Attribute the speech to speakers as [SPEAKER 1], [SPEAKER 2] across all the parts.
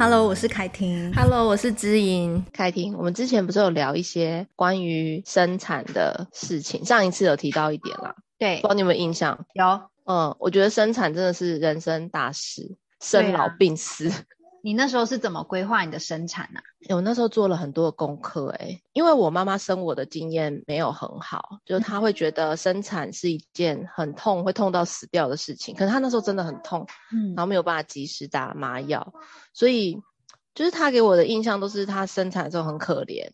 [SPEAKER 1] Hello，我是凯婷。
[SPEAKER 2] Hello，我是知音。
[SPEAKER 3] 凯婷，我们之前不是有聊一些关于生产的事情？上一次有提到一点啦。
[SPEAKER 1] 对，
[SPEAKER 3] 不知道你有没有印象？
[SPEAKER 1] 有。
[SPEAKER 3] 嗯，我觉得生产真的是人生大事，生老病死。
[SPEAKER 1] 你那时候是怎么规划你的生产呢、啊？
[SPEAKER 3] 我那时候做了很多的功课，哎，因为我妈妈生我的经验没有很好，就是她会觉得生产是一件很痛，会痛到死掉的事情。可是她那时候真的很痛，嗯，然后没有办法及时打麻药，所以就是她给我的印象都是她生产的时候很可怜。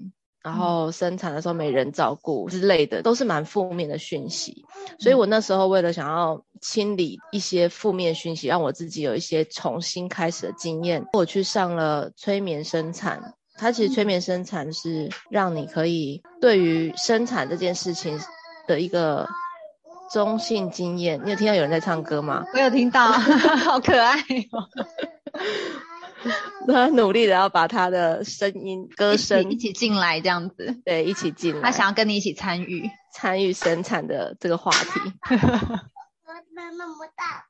[SPEAKER 3] 然后生产的时候没人照顾之类的，都是蛮负面的讯息。所以我那时候为了想要清理一些负面讯息，让我自己有一些重新开始的经验，我去上了催眠生产。它其实催眠生产是让你可以对于生产这件事情的一个中性经验。你有听到有人在唱歌吗？
[SPEAKER 1] 我有听到，好可爱哦。
[SPEAKER 3] 他努力的要把他的声音、歌声
[SPEAKER 1] 一起进来，这样子，
[SPEAKER 3] 对，一起进来。
[SPEAKER 1] 他想要跟你一起参与，
[SPEAKER 3] 参与生产的这个话题。那么大。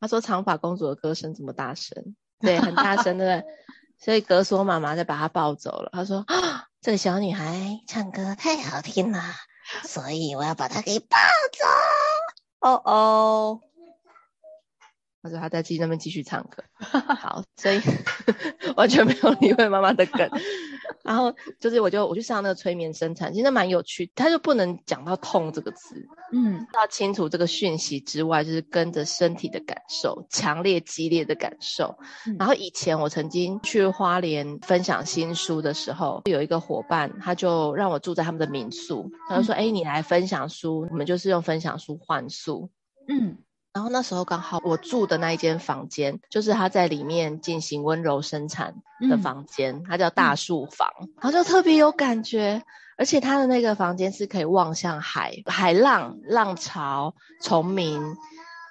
[SPEAKER 3] 他说：“长发公主的歌声这么大声，对，很大声，对不对？” 所以格索妈妈就把他抱走了。他说：“啊，这个小女孩唱歌太好听了，所以我要把她给抱走。”哦哦。他说他在自己那边继续唱歌，好，所以完全没有理会妈妈的梗。然后就是我就我去上那个催眠生产，其实蛮有趣。他就不能讲到痛这个词，嗯，要清楚这个讯息之外，就是跟着身体的感受，强烈激烈的感受。嗯、然后以前我曾经去花莲分享新书的时候，有一个伙伴，他就让我住在他们的民宿，他就说：“哎、嗯，你来分享书，我们就是用分享书换宿。”嗯。然后那时候刚好我住的那一间房间，就是他在里面进行温柔生产的房间，它叫大树房，然后就特别有感觉，而且他的那个房间是可以望向海、海浪、浪潮、虫鸣，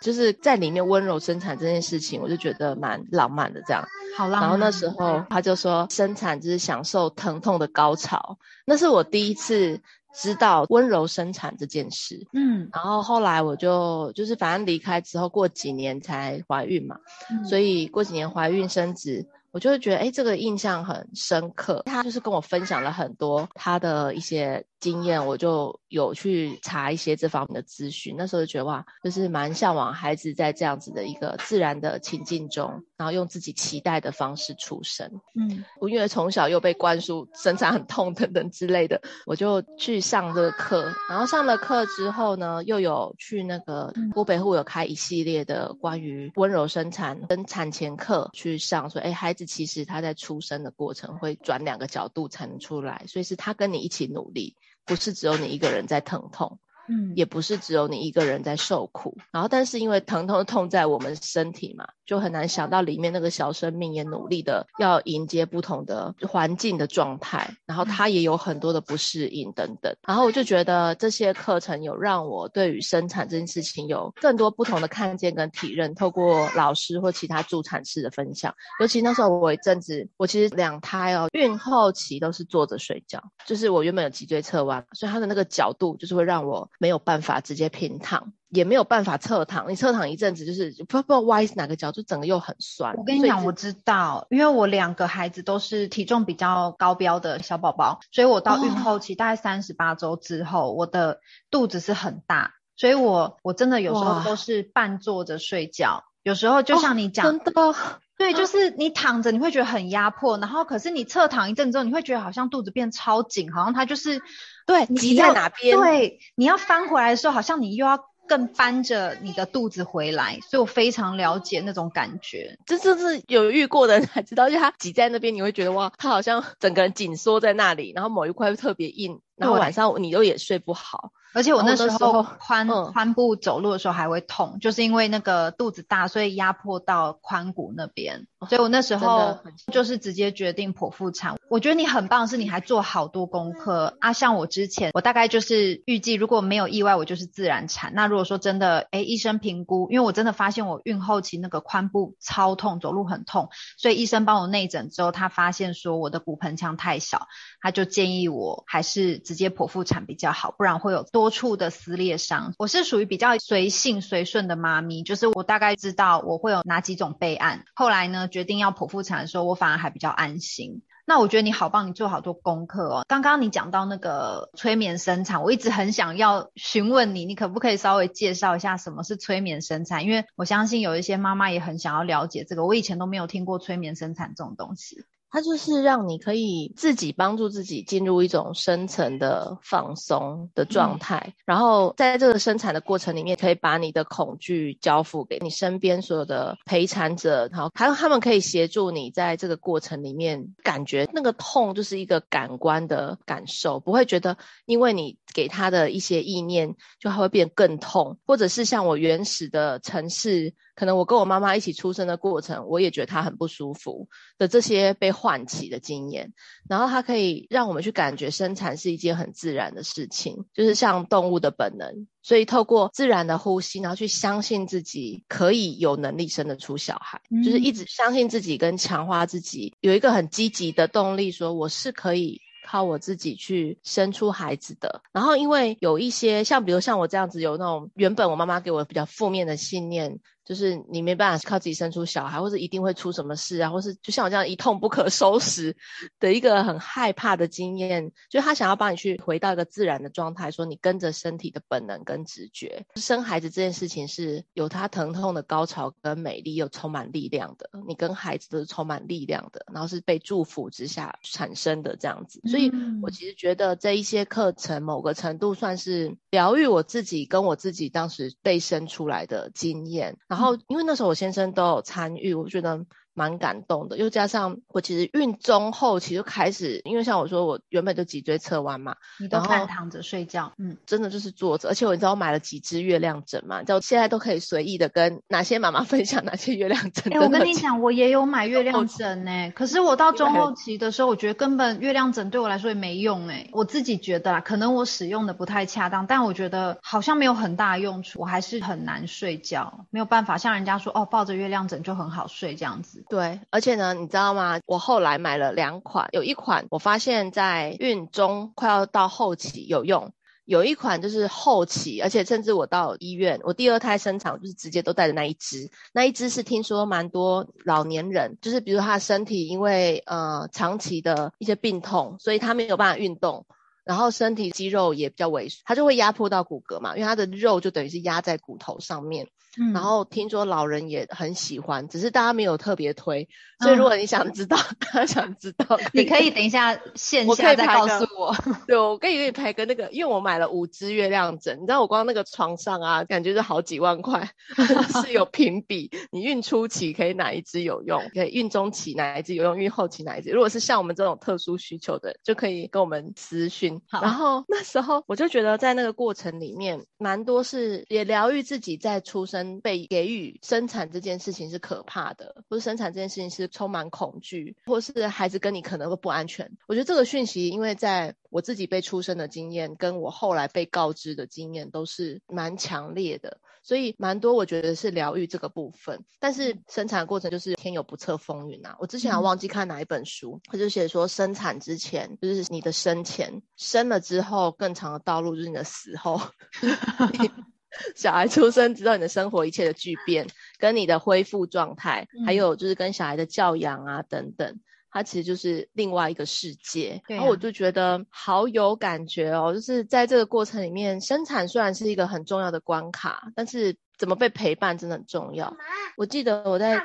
[SPEAKER 3] 就是在里面温柔生产这件事情，我就觉得蛮浪漫的这样。
[SPEAKER 1] 好浪漫。
[SPEAKER 3] 然后那时候他就说，生产就是享受疼痛的高潮，那是我第一次。知道温柔生产这件事，嗯，然后后来我就就是反正离开之后过几年才怀孕嘛，嗯，所以过几年怀孕生子。我就会觉得，哎，这个印象很深刻。他就是跟我分享了很多他的一些经验，我就有去查一些这方面的资讯。那时候就觉得哇，就是蛮向往孩子在这样子的一个自然的情境中，然后用自己期待的方式出生。嗯，我因为从小又被灌输生产很痛等等之类的，我就去上这个课。然后上了课之后呢，又有去那个郭北户有开一系列的关于温柔生产跟产前课去上，说，哎，孩子。其实他在出生的过程会转两个角度才能出来，所以是他跟你一起努力，不是只有你一个人在疼痛。嗯，也不是只有你一个人在受苦，然后但是因为疼痛痛在我们身体嘛，就很难想到里面那个小生命也努力的要迎接不同的环境的状态，然后他也有很多的不适应等等，然后我就觉得这些课程有让我对于生产这件事情有更多不同的看见跟体认，透过老师或其他助产士的分享，尤其那时候我一阵子，我其实两胎哦，孕后期都是坐着睡觉，就是我原本有脊椎侧弯，所以他的那个角度就是会让我。没有办法直接平躺，也没有办法侧躺。你侧躺一阵子，就是不不歪哪个角，就整个又很酸。
[SPEAKER 1] 我跟你讲，我知道，因为我两个孩子都是体重比较高标的小宝宝，所以我到孕后期、哦、大概三十八周之后，我的肚子是很大，所以我我真的有时候都是半坐着睡觉，有时候就像你讲、的，对，就是你躺着你会觉得很压迫，然后可是你侧躺一阵之后，你会觉得好像肚子变超紧，好像它就是。对，挤在哪边？对，你要翻回来的时候，好像你又要更搬着你的肚子回来，所以我非常了解那种感觉。
[SPEAKER 3] 这这是有遇过的人才知道，就他挤在那边，你会觉得哇，他好像整个人紧缩在那里，然后某一块特别硬，然后晚上你又也睡不好。
[SPEAKER 1] 而且我那时候髋髋部走路的时候还会痛，嗯，就是因为那个肚子大，所以压迫到髋骨那边，所以我那时候就是直接决定剖腹产。我觉得你很棒，是你还做好多功课啊。像我之前，我大概就是预计如果没有意外，我就是自然产。那如果说真的，哎，医生评估，因为我真的发现我孕后期那个髋部超痛，走路很痛，所以医生帮我内诊之后，他发现说我的骨盆腔太小，他就建议我还是直接剖腹产比较好，不然会有多处的撕裂伤。我是属于比较随性随顺的妈咪，就是我大概知道我会有哪几种备案。后来呢，决定要剖腹产的时候，我反而还比较安心。那我觉得你好棒，你做好多功课哦。刚刚你讲到那个催眠生产，我一直很想要询问你，你可不可以稍微介绍一下什么是催眠生产？因为我相信有一些妈妈也很想要了解这个，我以前都没有听过催眠生产这种东西。
[SPEAKER 3] 它就是让你可以自己帮助自己进入一种深层的放松的状态，嗯、然后在这个生产的过程里面，可以把你的恐惧交付给你身边所有的陪产者，然后还有他们可以协助你在这个过程里面感觉那个痛就是一个感官的感受，不会觉得因为你给他的一些意念就还会变更痛，或者是像我原始的城市。可能我跟我妈妈一起出生的过程，我也觉得她很不舒服的这些被唤起的经验，然后它可以让我们去感觉生产是一件很自然的事情，就是像动物的本能，所以透过自然的呼吸，然后去相信自己可以有能力生得出小孩，嗯、就是一直相信自己跟强化自己，有一个很积极的动力，说我是可以。靠我自己去生出孩子的，然后因为有一些像，比如像我这样子，有那种原本我妈妈给我比较负面的信念。就是你没办法靠自己生出小孩，或是一定会出什么事啊，或是就像我这样一痛不可收拾的一个很害怕的经验，就他想要帮你去回到一个自然的状态，说你跟着身体的本能跟直觉，生孩子这件事情是有他疼痛的高潮跟美丽，又充满力量的。你跟孩子都是充满力量的，然后是被祝福之下产生的这样子。所以我其实觉得这一些课程某个程度算是疗愈我自己跟我自己当时被生出来的经验。然后，因为那时候我先生都有参与，我觉得。蛮感动的，又加上我其实孕中后期就开始，因为像我说，我原本就脊椎侧弯嘛，
[SPEAKER 1] 你都半躺着睡觉，
[SPEAKER 3] 嗯，真的就是坐着，而且我你知道我买了几支月亮枕嘛，就现在都可以随意的跟哪些妈妈分享哪些月亮枕。
[SPEAKER 1] 哎、欸，我跟你讲，我也有买月亮枕呢、欸，可是我到中后期的时候，我觉得根本月亮枕对我来说也没用哎、欸，我自己觉得啦，可能我使用的不太恰当，但我觉得好像没有很大的用处，我还是很难睡觉，没有办法像人家说哦，抱着月亮枕就很好睡这样子。
[SPEAKER 3] 对，而且呢。你知道吗？我后来买了两款，有一款我发现在孕中快要到后期有用，有一款就是后期，而且甚至我到医院，我第二胎生产就是直接都带着那一支，那一支是听说蛮多老年人，就是比如他身体因为呃长期的一些病痛，所以他没有办法运动，然后身体肌肉也比较萎缩，它就会压迫到骨骼嘛，因为它的肉就等于是压在骨头上面。嗯、然后听说老人也很喜欢，只是大家没有特别推，所以如果你想知道，他、嗯、想知道，
[SPEAKER 1] 你可以等一下线下再告诉我。
[SPEAKER 3] 对，我可以给你拍个那个，因为我买了五支月亮枕，你知道我光那个床上啊，感觉是好几万块，是有评比，你孕初期可以哪一支有用，可以孕中期哪一支有用，孕后期哪一支。如果是像我们这种特殊需求的，就可以跟我们私讯。然后那时候我就觉得在那个过程里面，蛮多是也疗愈自己在出生。被给予生产这件事情是可怕的，或是生产这件事情是充满恐惧，或是孩子跟你可能会不安全。我觉得这个讯息，因为在我自己被出生的经验，跟我后来被告知的经验都是蛮强烈的，所以蛮多我觉得是疗愈这个部分。但是生产的过程就是天有不测风云啊！我之前还忘记看哪一本书，他就写说生产之前就是你的生前，生了之后更长的道路就是你的死后。小孩出生，知道你的生活一切的巨变，跟你的恢复状态，嗯、还有就是跟小孩的教养啊等等，它其实就是另外一个世界。对啊、然后我就觉得好有感觉哦，就是在这个过程里面，生产虽然是一个很重要的关卡，但是怎么被陪伴真的很重要。我记得我在。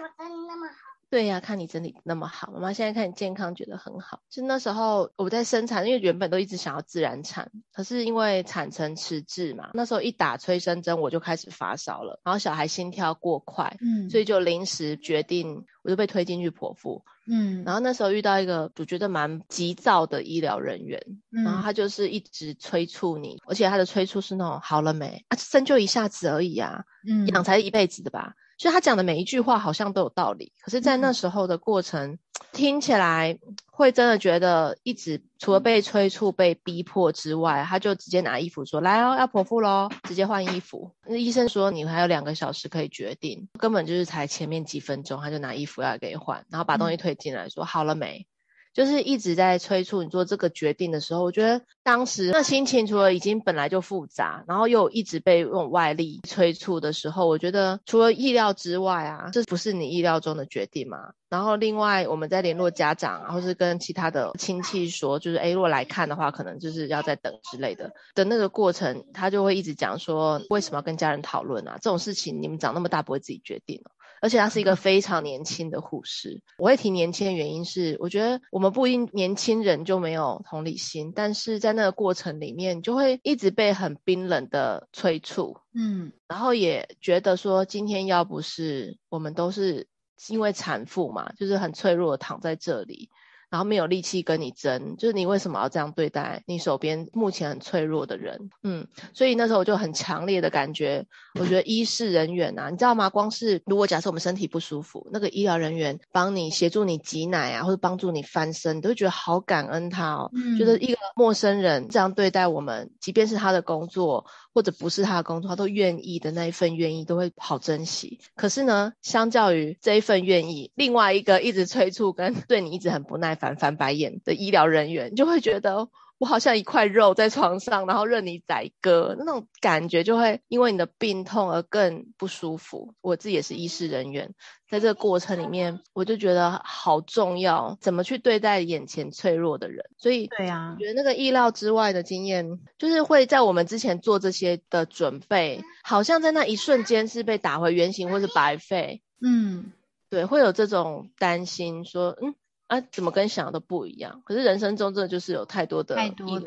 [SPEAKER 3] 对呀，看你整理那么好，妈妈现在看你健康，觉得很好。就那时候我在生产，因为原本都一直想要自然产，可是因为产程迟滞嘛，那时候一打催生针我就开始发烧了，然后小孩心跳过快，嗯，所以就临时决定，我就被推进去剖腹，嗯，然后那时候遇到一个我觉得蛮急躁的医疗人员，嗯，然后他就是一直催促你，而且他的催促是那种好了没啊，生就一下子而已啊，嗯，养才是一辈子的吧。所以他讲的每一句话好像都有道理，可是，在那时候的过程，嗯、听起来会真的觉得一直除了被催促、被逼迫之外，他就直接拿衣服说：“来哦，要剖腹喽！”直接换衣服。那医生说你还有两个小时可以决定，根本就是才前面几分钟，他就拿衣服要给你换，然后把东西推进来说：“好了没？”就是一直在催促你做这个决定的时候，我觉得当时那心情除了已经本来就复杂，然后又一直被用外力催促的时候，我觉得除了意料之外啊，这不是你意料中的决定吗？然后另外我们在联络家长啊，或是跟其他的亲戚说，就是诶，如果来看的话，可能就是要再等之类的的那个过程，他就会一直讲说，为什么要跟家人讨论啊？这种事情你们长那么大不会自己决定了。而且他是一个非常年轻的护士。我会提年轻的原因是，我觉得我们不因年轻人就没有同理心，但是在那个过程里面，就会一直被很冰冷的催促，嗯，然后也觉得说，今天要不是我们都是因为产妇嘛，就是很脆弱的躺在这里。然后没有力气跟你争，就是你为什么要这样对待你手边目前很脆弱的人？嗯，所以那时候我就很强烈的感觉，我觉得医事人员啊，你知道吗？光是如果假设我们身体不舒服，那个医疗人员帮你协助你挤奶啊，或者帮助你翻身，你都会觉得好感恩他哦。嗯，觉得一个陌生人这样对待我们，即便是他的工作。或者不是他的工作，他都愿意的那一份愿意，都会好珍惜。可是呢，相较于这一份愿意，另外一个一直催促跟 对你一直很不耐烦、翻白眼的医疗人员，就会觉得。我好像一块肉在床上，然后任你宰割，那种感觉就会因为你的病痛而更不舒服。我自己也是医师人员，在这个过程里面，我就觉得好重要，怎么去对待眼前脆弱的人。所以，对啊，我觉得那个意料之外的经验，就是会在我们之前做这些的准备，好像在那一瞬间是被打回原形，或是白费。嗯，对，会有这种担心，说，嗯。啊，怎么跟想的不一样？可是人生中真的就是有太多的意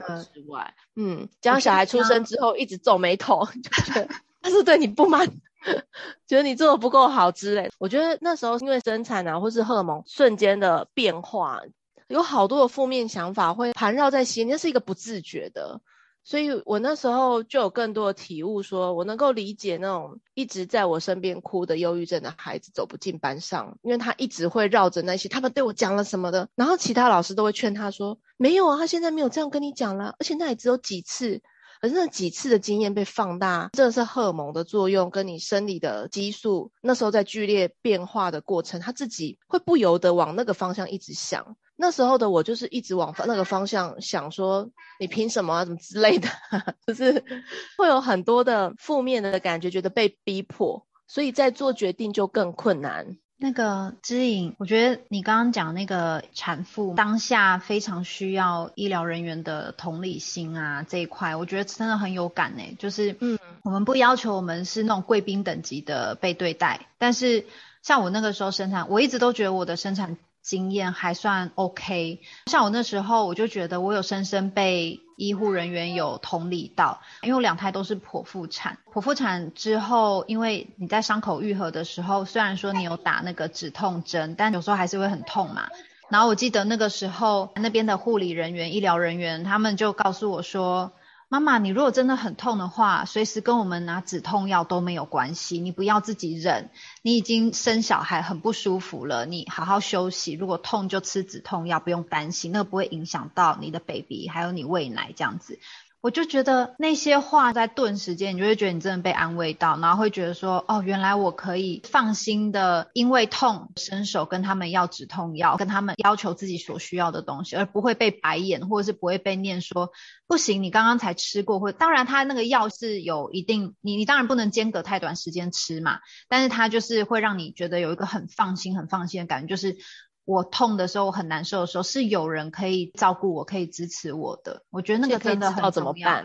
[SPEAKER 3] 外，嗯，加上小孩出生之后一直皱眉头，就觉得他是对你不满，觉得你做的不够好之类。我觉得那时候因为生产啊，或是荷尔蒙瞬间的变化，有好多的负面想法会盘绕在心，那是一个不自觉的。所以我那时候就有更多的体悟说，我能够理解那种一直在我身边哭的忧郁症的孩子走不进班上，因为他一直会绕着那些他们对我讲了什么的，然后其他老师都会劝他说，没有啊，他现在没有这样跟你讲了，而且那也只有几次，可是那几次的经验被放大，真的是荷尔蒙的作用跟你生理的激素那时候在剧烈变化的过程，他自己会不由得往那个方向一直想。那时候的我就是一直往那个方向想，说你凭什么啊，怎么之类的，就是会有很多的负面的感觉，觉得被逼迫，所以在做决定就更困难。
[SPEAKER 1] 那个知影，我觉得你刚刚讲那个产妇当下非常需要医疗人员的同理心啊，这一块我觉得真的很有感诶。就是嗯，我们不要求我们是那种贵宾等级的被对待，但是像我那个时候生产，我一直都觉得我的生产。经验还算 OK，像我那时候，我就觉得我有深深被医护人员有同理到，因为我两胎都是剖腹产，剖腹产之后，因为你在伤口愈合的时候，虽然说你有打那个止痛针，但有时候还是会很痛嘛。然后我记得那个时候，那边的护理人员、医疗人员，他们就告诉我说。妈妈，你如果真的很痛的话，随时跟我们拿止痛药都没有关系，你不要自己忍。你已经生小孩很不舒服了，你好好休息。如果痛就吃止痛药，不用担心，那个不会影响到你的 baby，还有你喂奶这样子。我就觉得那些话在顿时间，你就会觉得你真的被安慰到，然后会觉得说，哦，原来我可以放心的，因为痛伸手跟他们要止痛药，跟他们要求自己所需要的东西，而不会被白眼，或者是不会被念说不行，你刚刚才吃过，或当然他那个药是有一定，你你当然不能间隔太短时间吃嘛，但是他就是会让你觉得有一个很放心、很放心的感觉，就是。我痛的时候，我很难受的时候，是有人可以照顾我，可以支持我的。我觉得那个真的很重要。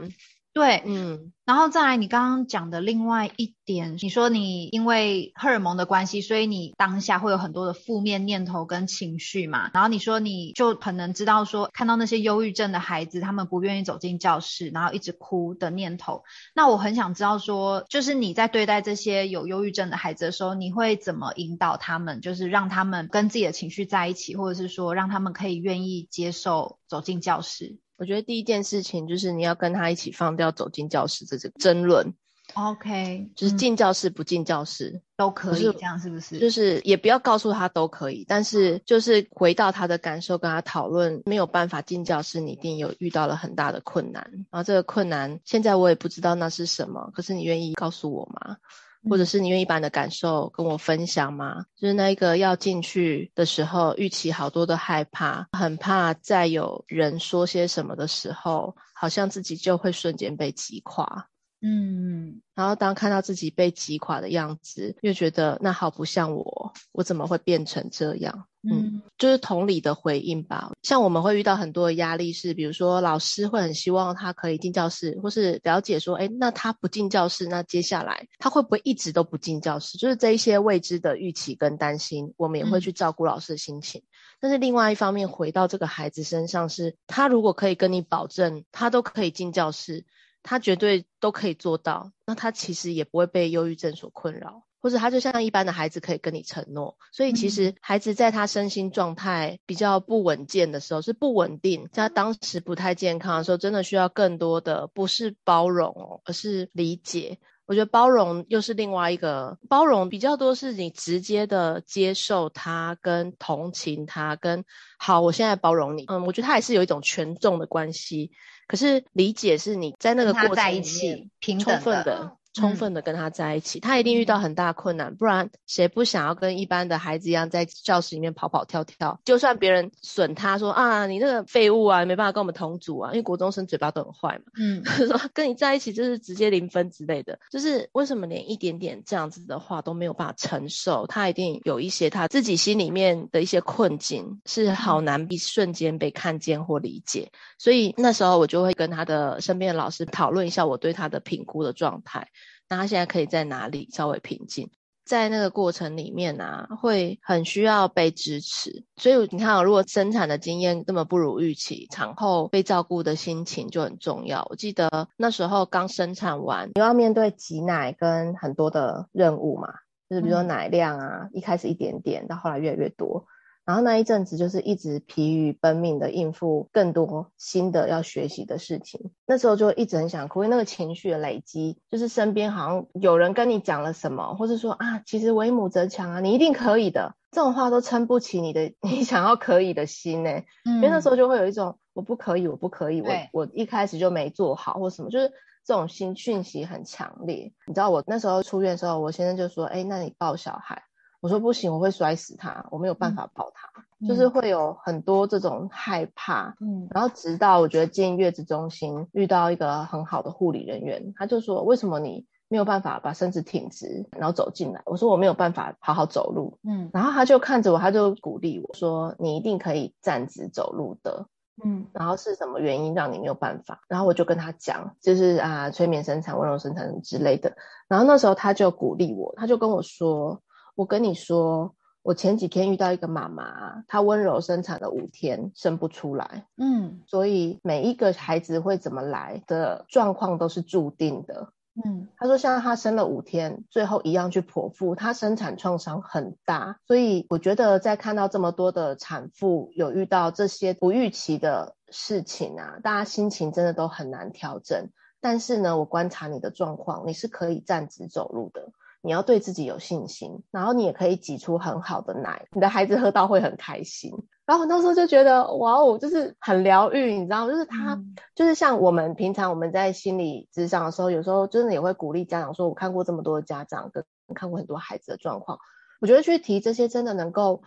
[SPEAKER 1] 对，嗯，然后再来你刚刚讲的另外一点，你说你因为荷尔蒙的关系，所以你当下会有很多的负面念头跟情绪嘛。然后你说你就可能知道说，看到那些忧郁症的孩子，他们不愿意走进教室，然后一直哭的念头。那我很想知道说，就是你在对待这些有忧郁症的孩子的时候，你会怎么引导他们，就是让他们跟自己的情绪在一起，或者是说让他们可以愿意接受走进教室？
[SPEAKER 3] 我觉得第一件事情就是你要跟他一起放掉走进教室这个争论
[SPEAKER 1] ，OK，
[SPEAKER 3] 就是进教室不进教室、嗯、
[SPEAKER 1] 都可以，这样是不是？
[SPEAKER 3] 就是也不要告诉他都可以，但是就是回到他的感受，跟他讨论，没有办法进教室，你一定有遇到了很大的困难。然后这个困难现在我也不知道那是什么，可是你愿意告诉我吗？或者是你愿意把你的感受跟我分享吗？就是那一个要进去的时候，预期好多的害怕，很怕再有人说些什么的时候，好像自己就会瞬间被击垮。嗯，然后当看到自己被击垮的样子，又觉得那好不像我，我怎么会变成这样？嗯，就是同理的回应吧。像我们会遇到很多的压力，是比如说老师会很希望他可以进教室，或是了解说，诶，那他不进教室，那接下来他会不会一直都不进教室？就是这一些未知的预期跟担心，我们也会去照顾老师的心情。嗯。但是另外一方面，回到这个孩子身上是，是他如果可以跟你保证，他都可以进教室。他绝对都可以做到，那他其实也不会被忧郁症所困扰，或者他就像一般的孩子可以跟你承诺。所以其实孩子在他身心状态比较不稳健的时候，是不稳定，在他当时不太健康的时候，真的需要更多的不是包容哦，而是理解。我觉得包容又是另外一个包容，比较多是你直接的接受他，跟同情他，跟好，我现在包容你。嗯，我觉得他还是有一种权重的关系。可是理解是你在那个过程
[SPEAKER 1] 在一起，
[SPEAKER 3] 充分的。充分的跟他在一起，嗯，他一定遇到很大困难，不然谁不想要跟一般的孩子一样在教室里面跑跑跳跳？就算别人损他说啊，你这个废物啊，没办法跟我们同组啊，因为国中生嘴巴都很坏嘛。嗯，说跟你在一起就是直接零分之类的，就是为什么连一点点这样子的话都没有办法承受？他一定有一些他自己心里面的一些困境，是好难一瞬间被看见或理解。所以那时候我就会跟他的身边的老师讨论一下我对他的评估的状态。那他现在可以在哪里稍微平静？在那个过程里面啊，会很需要被支持。所以你看啊，如果生产的经验这么不如预期，产后被照顾的心情就很重要。我记得那时候刚生产完，你要面对挤奶跟很多的任务嘛，就是比如说奶量啊，一开始一点点，到后来越来越多。然后那一阵子就是一直疲于奔命的应付更多新的要学习的事情，那时候就一直很想哭，因为那个情绪的累积，就是身边好像有人跟你讲了什么，或是说啊，其实为母则强啊，你一定可以的，这种话都撑不起你的 你想要可以的心呢。嗯，因为那时候就会有一种我不可以，我不可以，我我一开始就没做好或什么，就是这种心讯息很强烈。你知道我那时候出院的时候，我先生就说，哎，那你抱小孩。我说不行，我会摔死他，我没有办法抱他，嗯，就是会有很多这种害怕。嗯，然后直到我觉得进月子中心遇到一个很好的护理人员，他就说，为什么你没有办法把身子挺直，然后走进来？我说我没有办法好好走路。嗯，然后他就看着我，他就鼓励我说，你一定可以站直走路的。嗯，然后是什么原因让你没有办法？然后我就跟他讲，就是啊，催眠生产、温柔生产之类的。然后那时候他就鼓励我，他就跟我说。我跟你说，我前几天遇到一个妈妈，她温柔生产了五天，生不出来。嗯，所以每一个孩子会怎么来的状况都是注定的。嗯，她说像她生了五天，最后一样去剖腹，她生产创伤很大。所以我觉得在看到这么多的产妇有遇到这些不预期的事情啊，大家心情真的都很难调整。但是呢，我观察你的状况，你是可以站直走路的。你要对自己有信心，然后你也可以挤出很好的奶，你的孩子喝到会很开心。然后我那时候就觉得，哇哦，就是很疗愈，你知道？就是他，嗯、就是像我们平常我们在心理咨商的时候，有时候真的也会鼓励家长说，我看过这么多的家长，跟看过很多孩子的状况，我觉得去提这些真的能够。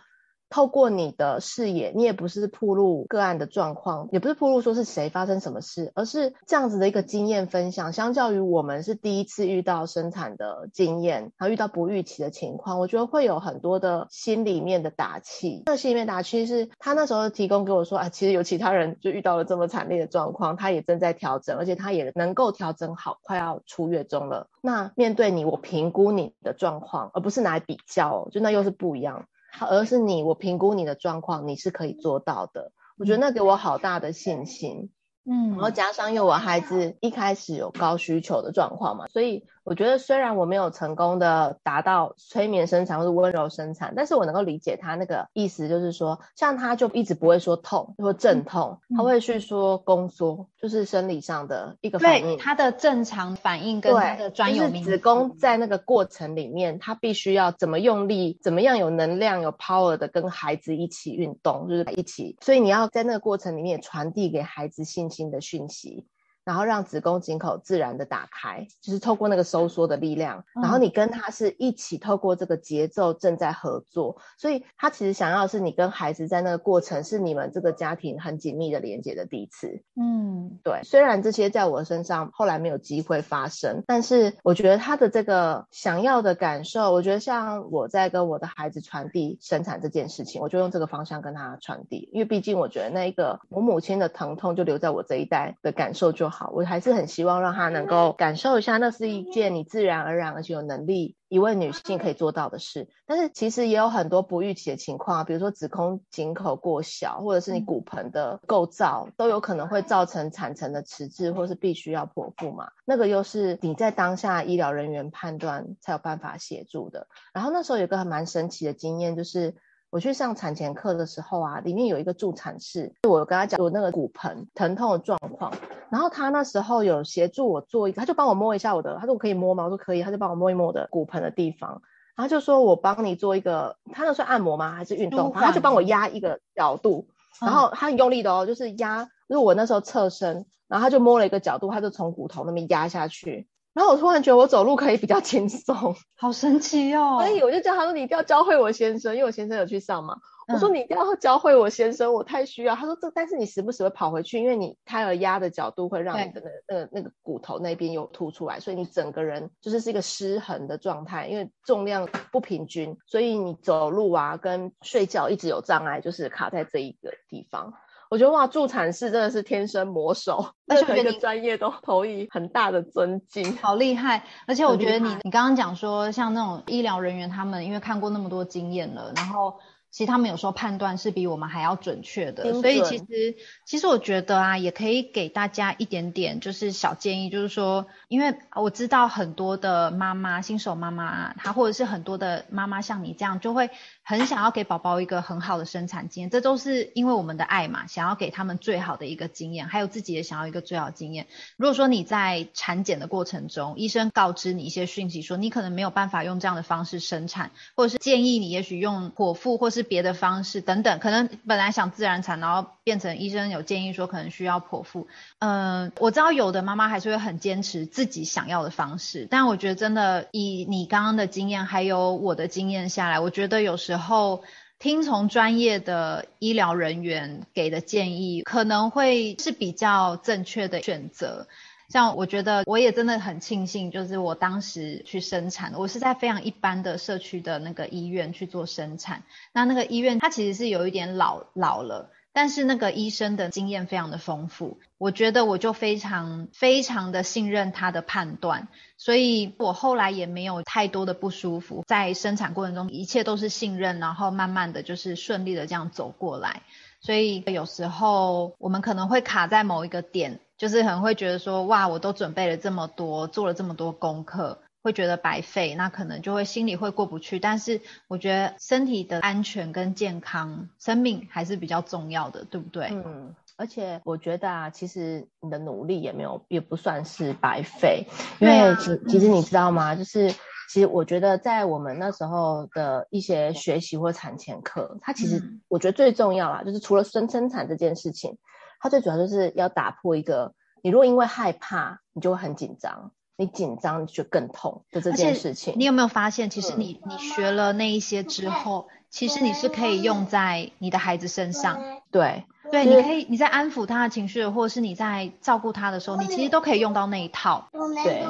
[SPEAKER 3] 透过你的视野，你也不是暴露个案的状况，也不是暴露说是谁发生什么事，而是这样子的一个经验分享。相较于我们是第一次遇到生产的经验，然后遇到不预期的情况，我觉得会有很多的心里面的打气。那心里面打气是他那时候提供给我说，啊，其实有其他人就遇到了这么惨烈的状况，他也正在调整，而且他也能够调整好，快要出月中了。那面对你，我评估你的状况，而不是拿来比较，就那又是不一样。而是你，我评估你的状况，你是可以做到的。我觉得那给我好大的信心。嗯，然后加上因为我孩子一开始有高需求的状况嘛，所以我觉得虽然我没有成功的达到催眠生产或者温柔生产，但是我能够理解他那个意思，就是说，像他就一直不会说痛或阵痛，他会去说宫缩，就是生理上的一个反应。
[SPEAKER 1] 对，他的正常反应跟他的专有名词。
[SPEAKER 3] 就是、子宫在那个过程里面，他必须要怎么用力，怎么样有能量、有 power 的跟孩子一起运动，就是一起。所以你要在那个过程里面传递给孩子信心的讯息。然后让子宫颈口自然的打开，就是透过那个收缩的力量。然后你跟他是一起透过这个节奏正在合作，所以他其实想要的是你跟孩子在那个过程是你们这个家庭很紧密的连接的第一次。嗯，对。虽然这些在我身上后来没有机会发生，但是我觉得他的这个想要的感受，我觉得像我在跟我的孩子传递生产这件事情，我就用这个方向跟他传递，因为毕竟我觉得那一个我母亲的疼痛就留在我这一代的感受就好。我还是很希望让她能够感受一下，那是一件你自然而然而且有能力一位女性可以做到的事。但是其实也有很多不预期的情况啊，比如说子宫颈口过小，或者是你骨盆的构造都有可能会造成产程的迟滞，或是必须要剖腹嘛。那个又是你在当下医疗人员判断才有办法协助的。然后那时候有个还蛮神奇的经验，就是。我去上产前课的时候啊，里面有一个助产士，我跟他讲我那个骨盆疼痛的状况，然后他那时候有协助我做一个，他就帮我摸一下我的，他说我可以摸吗？我说可以，他就帮我摸一摸我的骨盆的地方，然后就说我帮你做一个，他那算按摩吗？还是运动？他就帮我压一个角度，然后他很用力的哦，就是压，就是我那时候侧身，然后他就摸了一个角度，他就从骨头那边压下去。然后我突然觉得我走路可以比较 轻松，
[SPEAKER 1] 好神奇哦！
[SPEAKER 3] 所以我就叫他说：“你一定要教会我先生，因为我先生有去上嘛。嗯”我说：“你一定要教会我先生，我太需要。”他说：“这但是你时不时会跑回去，因为你胎儿压的角度会让你的那个、那个、那个骨头那边有凸出来，所以你整个人就是是一个失衡的状态，因为重量不平均，所以你走路啊跟睡觉一直有障碍，就是卡在这一个地方。”我觉得哇，助产士真的是天生魔手，而且每个专业都投以很大的尊敬，
[SPEAKER 1] 好厉害！而且我觉得你你刚刚讲说，像那种医疗人员，他们因为看过那么多经验了，然后。其实他们有时候判断是比我们还要准确的，所以其实其实我觉得啊，也可以给大家一点点就是小建议，就是说，因为我知道很多的妈妈，新手妈妈，她或者是很多的妈妈像你这样，就会很想要给宝宝一个很好的生产经验，这都是因为我们的爱嘛，想要给他们最好的一个经验，还有自己也想要一个最好的经验。如果说你在产检的过程中，医生告知你一些讯息，说你可能没有办法用这样的方式生产，或者是建议你也许用剖腹或是别的方式等等，可能本来想自然产，然后变成医生有建议说可能需要剖腹。嗯，我知道有的妈妈还是会很坚持自己想要的方式，但我觉得真的以你刚刚的经验还有我的经验下来，我觉得有时候听从专业的医疗人员给的建议，可能会是比较正确的选择。像我觉得我也真的很庆幸，就是我当时去生产，我是在非常一般的社区的那个医院去做生产。那那个医院它其实是有一点老老了，但是那个医生的经验非常的丰富，我觉得我就非常非常的信任他的判断，所以我后来也没有太多的不舒服，在生产过程中一切都是信任，然后慢慢的就是顺利的这样走过来。所以有时候我们可能会卡在某一个点。就是很会觉得说，哇，我都准备了这么多，做了这么多功课，会觉得白费，那可能就会心里会过不去。但是我觉得身体的安全跟健康，生命还是比较重要的，对不对？
[SPEAKER 3] 嗯，而且我觉得啊，其实你的努力也没有，也不算是白费，因为其其实你知道吗？就是其实我觉得在我们那时候的一些学习或产前课，它其实我觉得最重要啦，就是除了生生产这件事情。它最主要就是要打破一个，你如果因为害怕，你就会很紧张，你紧张你就更痛的这件事情。
[SPEAKER 1] 你有没有发现，其实你你学了那一些之后，其实你是可以用在你的孩子身上。
[SPEAKER 3] 对
[SPEAKER 1] 对，你可以你在安抚他的情绪，或者是你在照顾他的时候，你其实都可以用到那一套。
[SPEAKER 3] 对，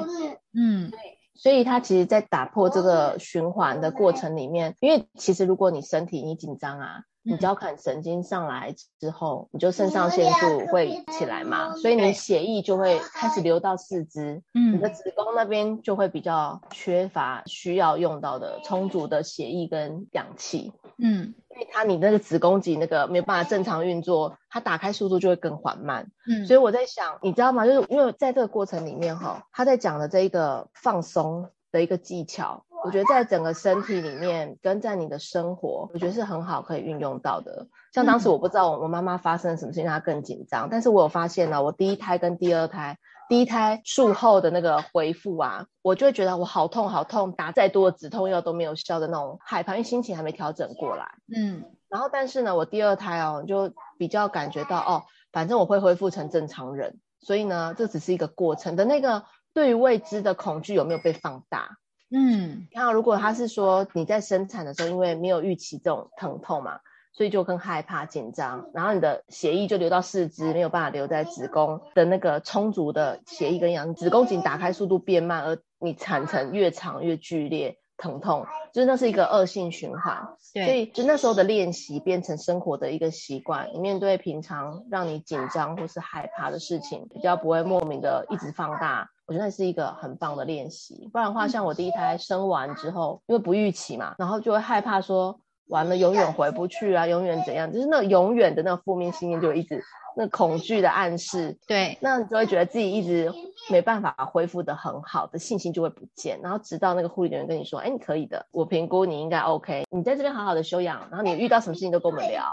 [SPEAKER 3] 嗯，所以他其实，在打破这个循环的过程里面，因为其实如果你身体你紧张啊。你交感神经上来之后，你就肾上腺素会起来嘛，所以你血液就会开始流到四肢，嗯，你的子宫那边就会比较缺乏需要用到的充足的血液跟氧气，嗯，因为它你那个子宫肌那个没有办法正常运作，它打开速度就会更缓慢。嗯，所以我在想，你知道吗？就是因为在这个过程里面哈，他在讲的这一个放松的一个技巧。我觉得在整个身体里面，跟在你的生活，我觉得是很好可以运用到的。像当时我不知道我我妈妈发生了什么事情，让她更紧张。但是我有发现呢，我第一胎跟第二胎，第一胎术后的那个恢复啊，我就会觉得我好痛好痛，打再多的止痛药都没有效的那种害怕，因为心情还没调整过来。嗯，然后但是呢，我第二胎哦，就比较感觉到哦，反正我会恢复成正常人，所以呢，这只是一个过程的那个对于未知的恐惧有没有被放大？嗯，你看，如果他是说你在生产的时候，因为没有预期这种疼痛嘛，所以就更害怕紧张，然后你的血液就流到四肢，没有办法留在子宫的那个充足的血液跟氧，子宫颈打开速度变慢，而你产程越长越剧烈疼痛，就是那是一个恶性循环。对，所以就那时候的练习变成生活的一个习惯，你面对平常让你紧张或是害怕的事情，比较不会莫名的一直放大。我觉得那是一个很棒的练习，不然的话，像我第一胎生完之后，因为不预期嘛，然后就会害怕说，完了永远回不去啊，永远怎样，就是那永远的那个负面信念就一直那恐惧的暗示，
[SPEAKER 1] 对，
[SPEAKER 3] 那你就会觉得自己一直没办法恢复的很好的信心就会不见，然后直到那个护理人员跟你说，哎，你可以的，我评估你应该 OK，你在这边好好的休养，然后你遇到什么事情都跟我们聊，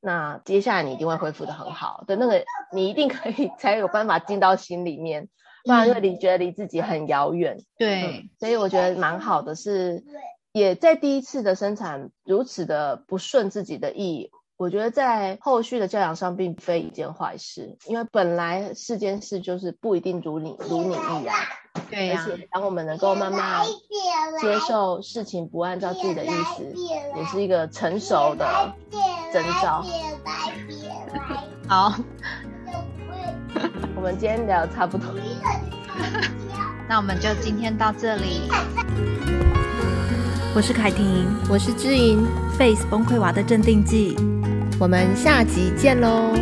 [SPEAKER 3] 那接下来你一定会恢复的很好。的，那个你一定可以 才有办法进到心里面。不然，因为你觉得离自己很遥远，
[SPEAKER 1] 对、
[SPEAKER 3] 嗯，所以我觉得蛮好的是，也在第一次的生产如此的不顺自己的意，我觉得在后续的教养上并非一件坏事，因为本来世间事就是不一定如你如你意啊，
[SPEAKER 1] 对呀、啊，
[SPEAKER 3] 而且当我们能够慢慢接受事情不按照自己的意思，也是一个成熟的征兆。
[SPEAKER 1] 好。
[SPEAKER 3] 我们今天聊得差不多，
[SPEAKER 1] 那我们就今天到这里。
[SPEAKER 2] 我是凯婷，
[SPEAKER 3] 我是知莹
[SPEAKER 2] ，Face 崩溃娃的镇定剂，
[SPEAKER 3] 我们下集见喽。